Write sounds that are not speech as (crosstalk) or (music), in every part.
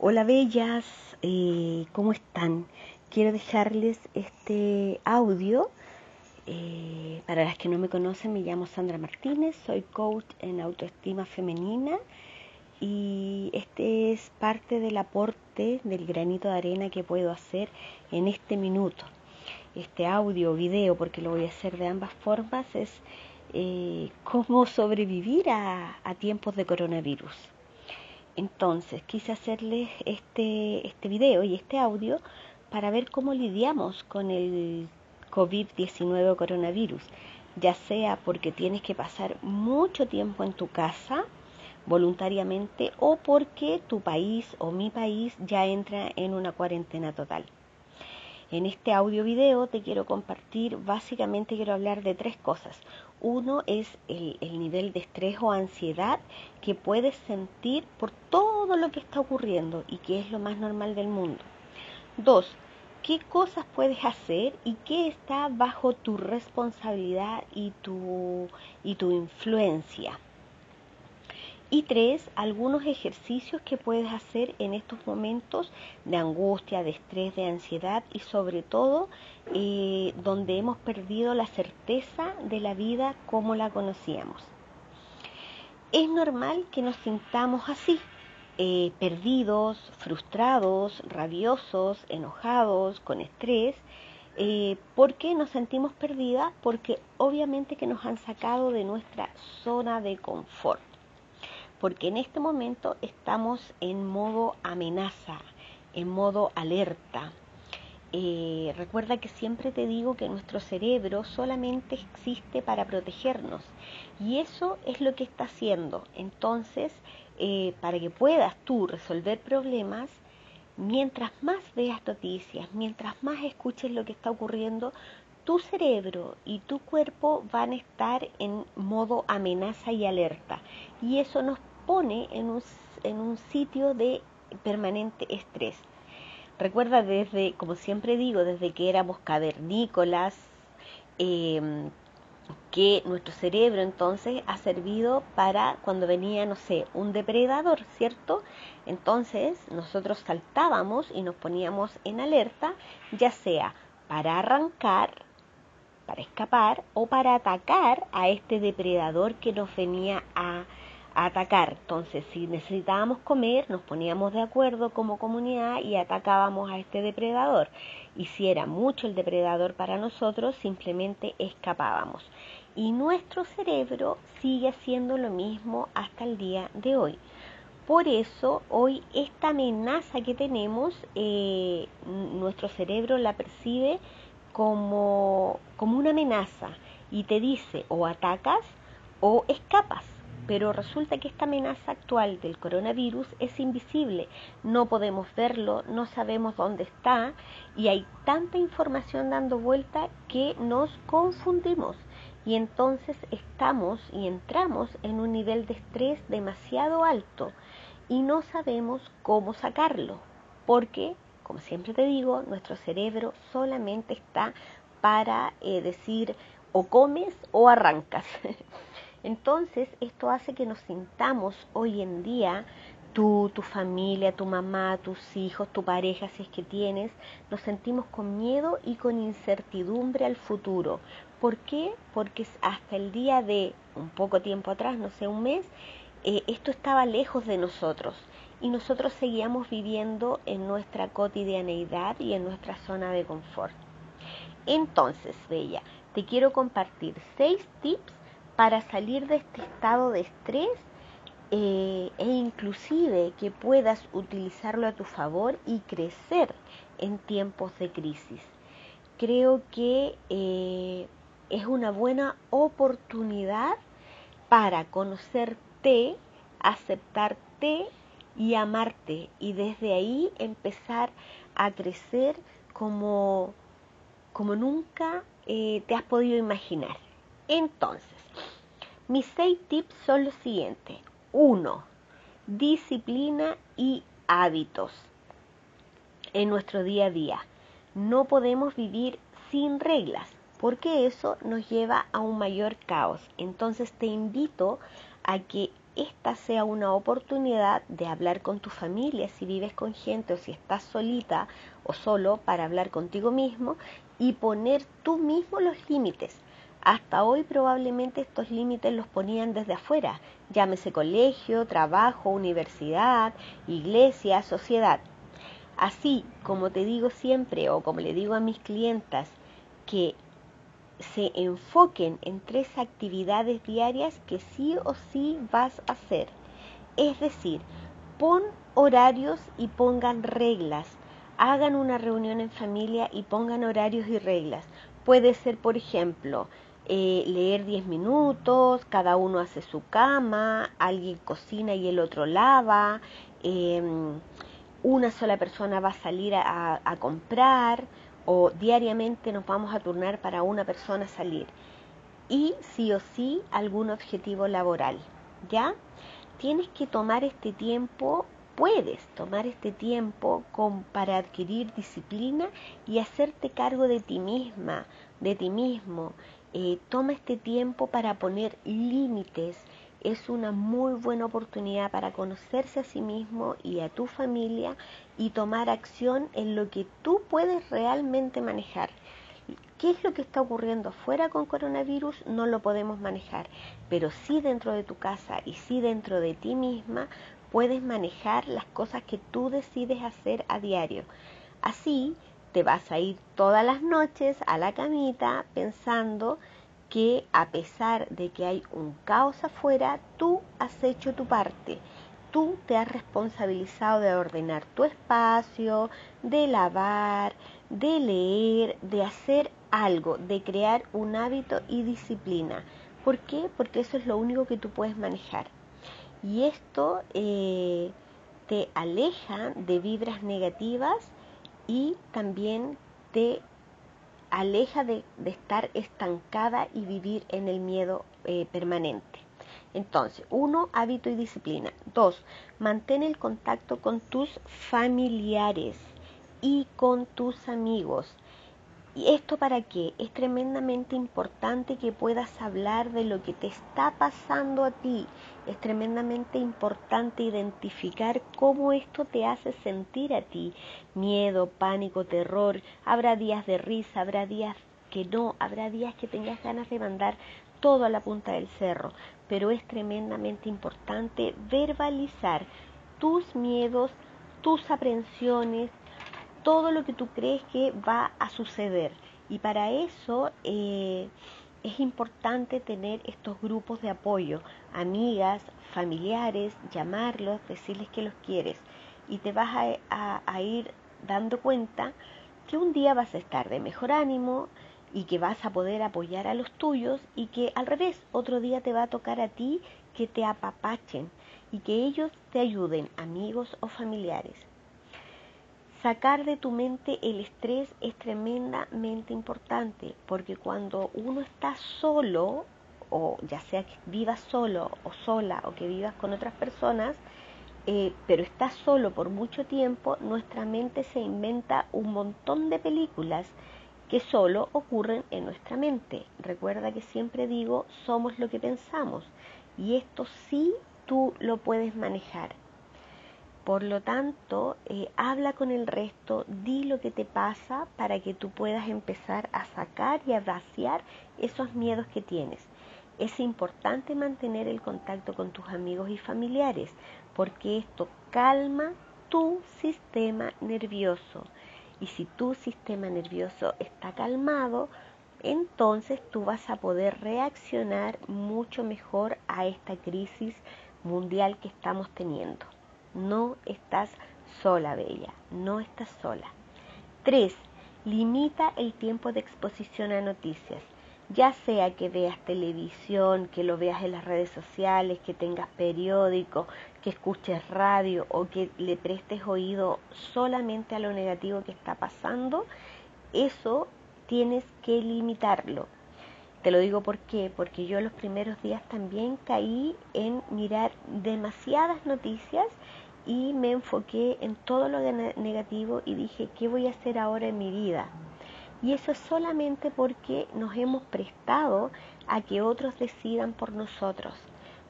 Hola bellas, eh, ¿cómo están? Quiero dejarles este audio. Eh, para las que no me conocen, me llamo Sandra Martínez, soy coach en autoestima femenina y este es parte del aporte del granito de arena que puedo hacer en este minuto. Este audio, video, porque lo voy a hacer de ambas formas, es eh, cómo sobrevivir a, a tiempos de coronavirus. Entonces quise hacerles este, este video y este audio para ver cómo lidiamos con el COVID-19 o coronavirus, ya sea porque tienes que pasar mucho tiempo en tu casa voluntariamente o porque tu país o mi país ya entra en una cuarentena total. En este audio video te quiero compartir, básicamente quiero hablar de tres cosas. Uno es el, nivel de estrés o ansiedad que puedes sentir por todo lo que está ocurriendo y que es lo más normal del mundo. Dos, qué cosas puedes hacer y qué está bajo tu responsabilidad y tu, y tu influencia. Y tres, algunos ejercicios que puedes hacer en estos momentos de angustia, de estrés, de ansiedad y sobre todo eh, donde hemos perdido la certeza de la vida como la conocíamos. Es normal que nos sintamos así, eh, perdidos, frustrados, rabiosos, enojados, con estrés, eh, ¿Por qué nos sentimos perdidas? Porque obviamente que nos han sacado de nuestra zona de confort porque en este momento estamos en modo amenaza, en modo alerta. Eh, recuerda que siempre te digo que nuestro cerebro solamente existe para protegernos y eso es lo que está haciendo. Entonces, eh, para que puedas tú resolver problemas, mientras más veas noticias, mientras más escuches lo que está ocurriendo, tu cerebro y tu cuerpo van a estar en modo amenaza y alerta. Y eso nos pone en un, en un sitio de permanente estrés. Recuerda desde, como siempre digo, desde que éramos cavernícolas, em, que nuestro cerebro entonces ha servido para cuando venía, no sé, un depredador, ¿cierto? Entonces nosotros saltábamos y nos poníamos en alerta, ya sea para arrancar, para escapar o para atacar a este depredador que nos venía a atacar. Entonces, si necesitábamos comer, nos poníamos de acuerdo como comunidad y atacábamos a este depredador. Y si era mucho el depredador para nosotros, simplemente escapábamos. Y nuestro cerebro sigue haciendo lo mismo hasta el día de hoy. Por eso hoy esta amenaza que tenemos, eh, nuestro cerebro la percibe como, como una amenaza y te dice o atacas o escapas pero resulta que esta amenaza actual del coronavirus es invisible, no podemos verlo, no sabemos dónde está y hay tanta información dando vuelta que nos confundimos y entonces estamos y entramos en un nivel de estrés demasiado alto y no sabemos cómo sacarlo, porque, como siempre te digo, nuestro cerebro solamente está para eh, decir o comes o arrancas. (laughs) Entonces, esto hace que nos sintamos hoy en día, tú, tu familia, tu mamá, tus hijos, tu pareja, si es que tienes, nos sentimos con miedo y con incertidumbre al futuro. ¿Por qué? Porque hasta el día de un poco tiempo atrás, no sé, un mes, eh, esto estaba lejos de nosotros y nosotros seguíamos viviendo en nuestra cotidianeidad y en nuestra zona de confort. Entonces, Bella, te quiero compartir seis tips para salir de este estado de estrés eh, e inclusive que puedas utilizarlo a tu favor y crecer en tiempos de crisis. Creo que eh, es una buena oportunidad para conocerte, aceptarte y amarte y desde ahí empezar a crecer como, como nunca eh, te has podido imaginar. Entonces, mis seis tips son los siguientes. Uno, disciplina y hábitos en nuestro día a día. No podemos vivir sin reglas porque eso nos lleva a un mayor caos. Entonces te invito a que esta sea una oportunidad de hablar con tu familia, si vives con gente o si estás solita o solo, para hablar contigo mismo y poner tú mismo los límites. Hasta hoy probablemente estos límites los ponían desde afuera, llámese colegio, trabajo, universidad, iglesia, sociedad. Así como te digo siempre o como le digo a mis clientas, que se enfoquen en tres actividades diarias que sí o sí vas a hacer. Es decir, pon horarios y pongan reglas. Hagan una reunión en familia y pongan horarios y reglas. Puede ser, por ejemplo, eh, leer 10 minutos, cada uno hace su cama, alguien cocina y el otro lava, em, una sola persona va a salir a, a comprar, o diariamente nos vamos a turnar para una persona salir y sí o sí algún objetivo laboral, ¿ya? Tienes que tomar este tiempo, puedes tomar este tiempo con, para adquirir disciplina y hacerte cargo de ti misma, de ti mismo. Eh, toma este tiempo para poner límites, es una muy buena oportunidad para conocerse a sí mismo y a tu familia y tomar acción en lo que tú puedes realmente manejar. ¿Qué es lo que está ocurriendo fuera con coronavirus? No lo podemos manejar, pero sí dentro de tu casa y sí dentro de ti misma puedes manejar las cosas que tú decides hacer a diario. Así te vas a ir todas las noches a la camita pensando que a pesar de que hay un caos afuera, tú has hecho tu parte. Tú te has responsabilizado de ordenar tu espacio, de lavar, de leer, de hacer algo, de crear un hábito y disciplina. ¿Por qué? Porque eso es lo único que tú puedes manejar. Y esto eh, te aleja de vibras negativas y también te aleja de, estar estancada y vivir en el miedo eh, permanente. Entonces, uno, hábito y disciplina. Dos, mantén el contacto con tus familiares y con tus amigos. ¿Y esto para qué? Es tremendamente importante que puedas hablar de lo que te está pasando a ti. Es tremendamente importante identificar cómo esto te hace sentir a ti. Miedo, pánico, terror. Habrá días de risa, habrá días que no, habrá días que tengas ganas de mandar todo a la punta del cerro. Pero es tremendamente importante verbalizar tus miedos, tus aprensiones, todo lo que tú crees que va a suceder. Y para eso eh, es importante tener estos grupos de apoyo, amigas, familiares, llamarlos, decirles que los quieres. Y te vas a, a ir dando cuenta que un día vas a estar de mejor ánimo y que vas a poder apoyar a los tuyos y que al revés, otro día te va a tocar a ti que te apapachen y que ellos te ayuden, amigos o familiares. Sacar de tu mente el estrés es tremendamente importante porque cuando uno está solo, o ya sea que vivas solo o sola o que vivas con otras personas, eh, pero estás solo por mucho tiempo, nuestra mente se inventa un montón de películas que solo ocurren en nuestra mente. Recuerda que siempre digo, somos lo que pensamos y esto sí tú lo puedes manejar. Por lo tanto, eh, habla con el resto, di lo que te pasa para que tú puedas empezar a sacar y a vaciar esos miedos que tienes. Es importante mantener el contacto con tus amigos y familiares porque esto calma tu sistema nervioso. Y si tu sistema nervioso está calmado, entonces tú vas a poder reaccionar mucho mejor a esta crisis mundial que estamos teniendo. No estás sola, Bella, no estás sola. 3. Limita el tiempo de exposición a noticias. Ya sea que veas televisión, que lo veas en las redes sociales, que tengas periódico, que escuches radio o que le prestes oído solamente a lo negativo que está pasando, eso tienes que limitarlo. Te lo digo por qué, porque yo los primeros días también caí en mirar demasiadas noticias y me enfoqué en todo lo negativo y dije, ¿qué voy a hacer ahora en mi vida? Y eso es solamente porque nos hemos prestado a que otros decidan por nosotros.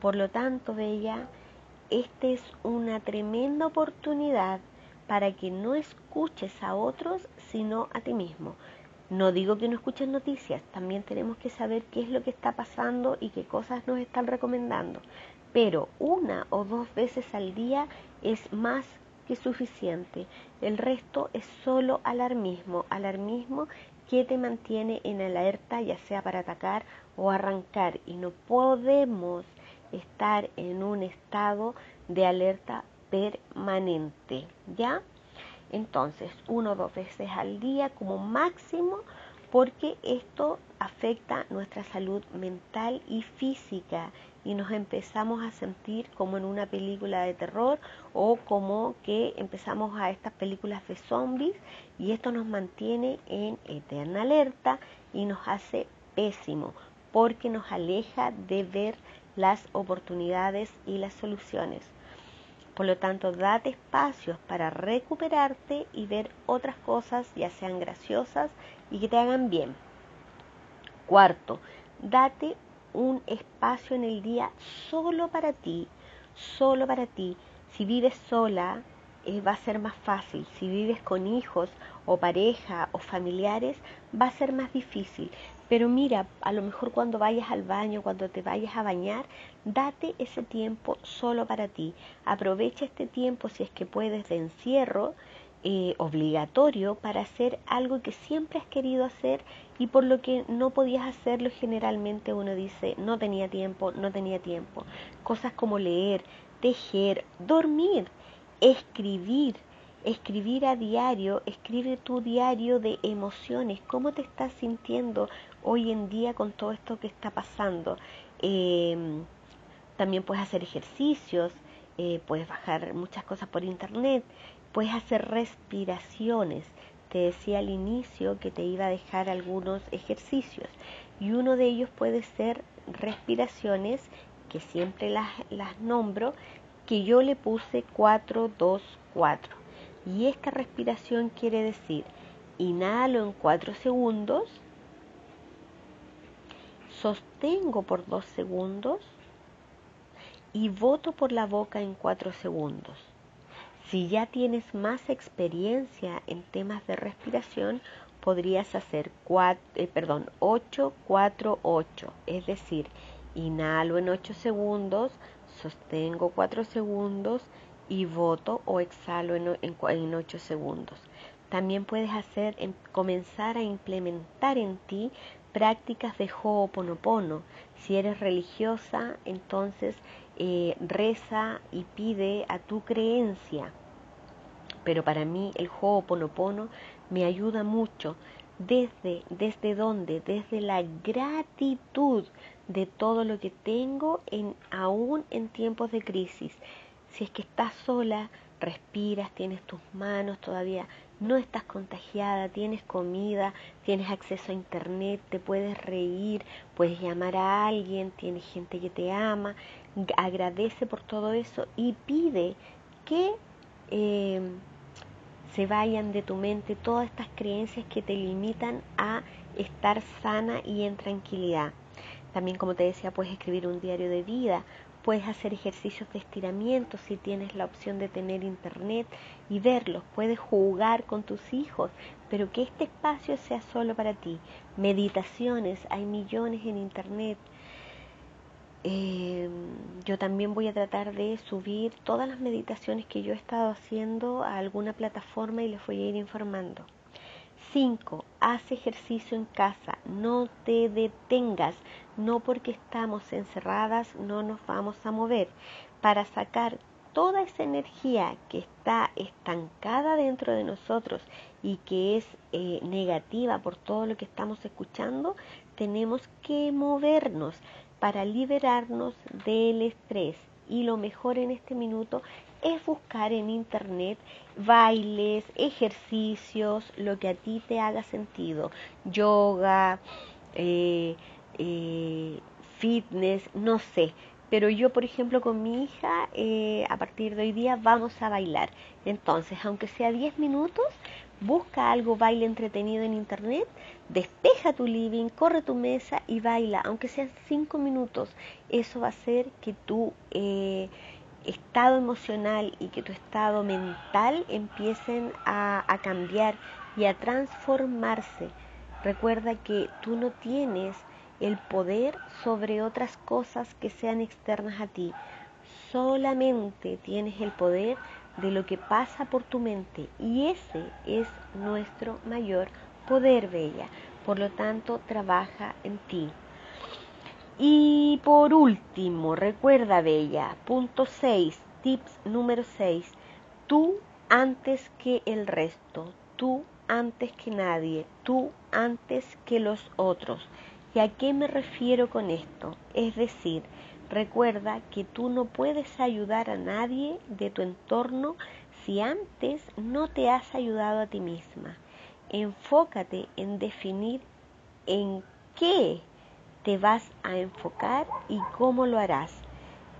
Por lo tanto, Bella, esta es una tremenda oportunidad para que no escuches a otros, sino a ti mismo. No digo que no escuches noticias, también tenemos que saber qué es lo que está pasando y qué cosas nos están recomendando. Pero una o dos veces al día es más que suficiente. El resto es solo alarmismo, alarmismo que te mantiene en alerta, ya sea para atacar o arrancar. Y no podemos estar en un estado de alerta permanente, ¿ya? Entonces, uno o dos veces al día como máximo, porque esto afecta nuestra salud mental y física y nos empezamos a sentir como en una película de terror o como que empezamos a estas películas de zombies y esto nos mantiene en eterna alerta y nos hace pésimo porque nos aleja de ver las oportunidades y las soluciones. Por lo tanto, date espacios para recuperarte y ver otras cosas, ya sean graciosas y que te hagan bien. Cuarto, date un espacio en el día solo para ti, solo para ti. Si vives sola, eh, va a ser más fácil. Si vives con hijos o pareja o familiares, va a ser más difícil. Pero mira, a lo mejor cuando vayas al baño, cuando te vayas a bañar, date ese tiempo solo para ti. Aprovecha este tiempo si es que puedes de encierro eh, obligatorio para hacer algo que siempre has querido hacer y por lo que no podías hacerlo generalmente uno dice no tenía tiempo, no tenía tiempo. Cosas como leer, tejer, dormir, escribir, escribir a diario, escribe tu diario de emociones, cómo te estás sintiendo hoy en día con todo esto que está pasando. Em, también puedes hacer ejercicios, eh, puedes bajar muchas cosas por internet, puedes hacer respiraciones. Te decía al inicio que te iba a dejar algunos ejercicios y uno de ellos puede ser respiraciones que siempre las, las nombro, que yo le puse 4, 2, 4. Y esta respiración quiere decir, inhalo en 4 segundos, sostengo por 2 segundos y voto por la boca en 4 segundos. Si ya tienes más experiencia en temas de respiración, podrías hacer 4, eh, perdón, 8, 4, 8. Es decir, inhalo en 8 segundos, sostengo 4 segundos y voto o exhalo en, en, 8 segundos. También puedes hacer, comenzar a implementar en ti prácticas de Ho'oponopono. Si eres religiosa, entonces eh, reza y pide a tu creencia. Pero para mí el Ho'oponopono me ayuda mucho. ¿Desde, desde dónde? Desde la gratitud de todo lo que tengo en, aún en tiempos de crisis. Si es que estás sola, respiras, tienes tus manos todavía, no estás contagiada, tienes comida, tienes acceso a internet, te puedes reír, puedes llamar a alguien, tienes gente que te ama, agradece por todo eso y pide que eh, se vayan de tu mente todas estas creencias que te limitan a estar sana y en tranquilidad. También, como te decía, puedes escribir un diario de vida, puedes hacer ejercicios de estiramiento si tienes la opción de tener internet y verlos, puedes jugar con tus hijos, pero que este espacio sea solo para ti. Meditaciones, hay millones en internet. Eh, yo también voy a tratar de subir todas las meditaciones que yo he estado haciendo a alguna plataforma y les voy a ir informando. 5. Haz ejercicio en casa, no te detengas, no porque estamos encerradas no nos vamos a mover. Para sacar toda esa energía que está estancada dentro de nosotros y que es eh, negativa por todo lo que estamos escuchando, tenemos que movernos para liberarnos del estrés. Y lo mejor en este minuto es buscar en internet bailes, ejercicios, lo que a ti te haga sentido, yoga, eh, eh, fitness, no sé, pero yo, por ejemplo, con mi hija, eh, a partir de hoy día vamos a bailar. Entonces, aunque sea 10 minutos, busca algo, baile entretenido en internet, despeja tu living, corre tu mesa y baila, aunque sean 5 minutos. Eso va a hacer que tu eh, estado emocional y que tu estado mental empiecen a cambiar y a transformarse. Recuerda que tú no tienes el poder sobre otras cosas que sean externas a ti. Solamente tienes el poder de lo que pasa por tu mente y ese es nuestro mayor poder, Bella. Por lo tanto, trabaja en ti. Y por último, recuerda, Bella, punto 6, tips número 6, tú antes que el resto, tú antes que nadie, tú antes que los otros. ¿Y a qué me refiero con esto? Es decir, recuerda que tú no puedes ayudar a nadie de tu entorno si antes no te has ayudado a ti misma. Enfócate en definir en qué te vas a enfocar y cómo lo harás.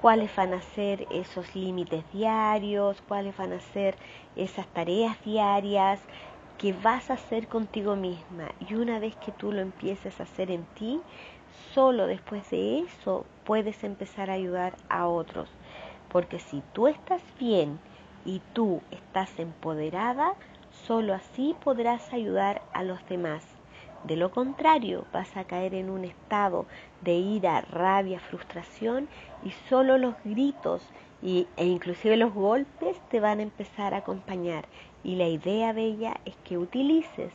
Cuáles van a ser esos límites diarios, cuáles van a ser esas tareas diarias, que vas a hacer contigo misma. Y una vez que tú lo empieces a hacer en ti, solo después de eso puedes empezar a ayudar a otros. Porque si tú estás bien y tú estás empoderada, solo así podrás ayudar a los demás. De lo contrario, vas a caer en un estado de ira, rabia, frustración y solo los gritos y, e inclusive los golpes te van a empezar a acompañar. Y la idea de ella es que utilices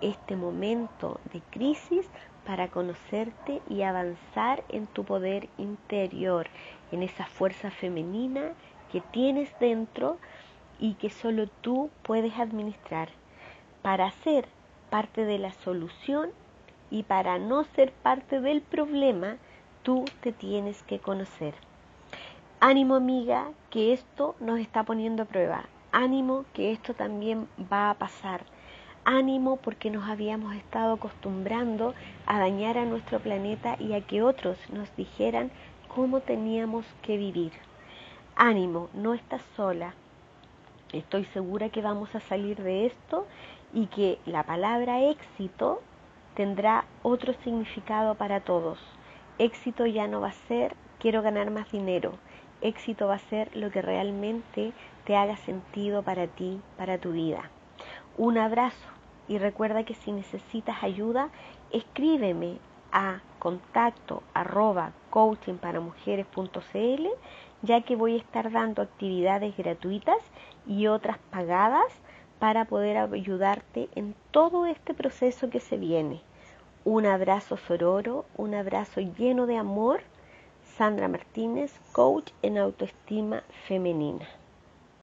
este momento de crisis para conocerte y avanzar en tu poder interior, en esa fuerza femenina que tienes dentro y que solo tú puedes administrar para ser parte de la solución y para no ser parte del problema, tú te tienes que conocer. Ánimo amiga, que esto nos está poniendo a prueba. Ánimo, que esto también va a pasar. Ánimo porque nos habíamos estado acostumbrando a dañar a nuestro planeta y a que otros nos dijeran cómo teníamos que vivir. Ánimo, no estás sola. Estoy segura que vamos a salir de esto y que la palabra éxito tendrá otro significado para todos. Éxito ya no va a ser quiero ganar más dinero éxito va a ser lo que realmente te haga sentido para ti, para tu vida. Un abrazo y recuerda que si necesitas ayuda, escríbeme a contacto arroba coachingparamujeres.cl ya que voy a estar dando actividades gratuitas y otras pagadas para poder ayudarte en todo este proceso que se viene. Un abrazo sororo, un abrazo lleno de amor Sandra Martínez, coach en autoestima femenina.